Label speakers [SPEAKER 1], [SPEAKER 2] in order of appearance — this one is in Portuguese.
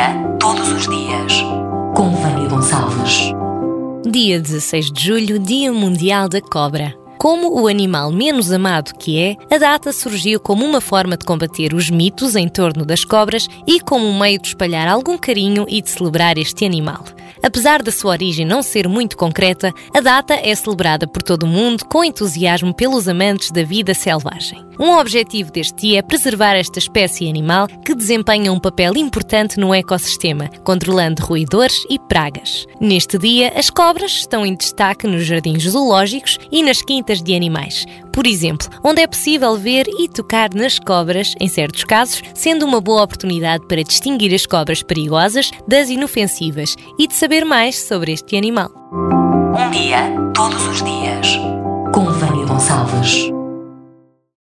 [SPEAKER 1] dia, todos os dias. Com Vânia Gonçalves. Dia 16 de julho, Dia Mundial da Cobra. Como o animal menos amado que é, a data surgiu como uma forma de combater os mitos em torno das cobras e como um meio de espalhar algum carinho e de celebrar este animal. Apesar da sua origem não ser muito concreta, a data é celebrada por todo o mundo com entusiasmo pelos amantes da vida selvagem. Um objetivo deste dia é preservar esta espécie animal que desempenha um papel importante no ecossistema, controlando roedores e pragas. Neste dia, as cobras estão em destaque nos jardins zoológicos e nas quintas de animais. Por exemplo, onde é possível ver e tocar nas cobras, em certos casos, sendo uma boa oportunidade para distinguir as cobras perigosas das inofensivas e de saber mais sobre este animal.
[SPEAKER 2] Um dia, todos os dias. Com Vânia Gonçalves.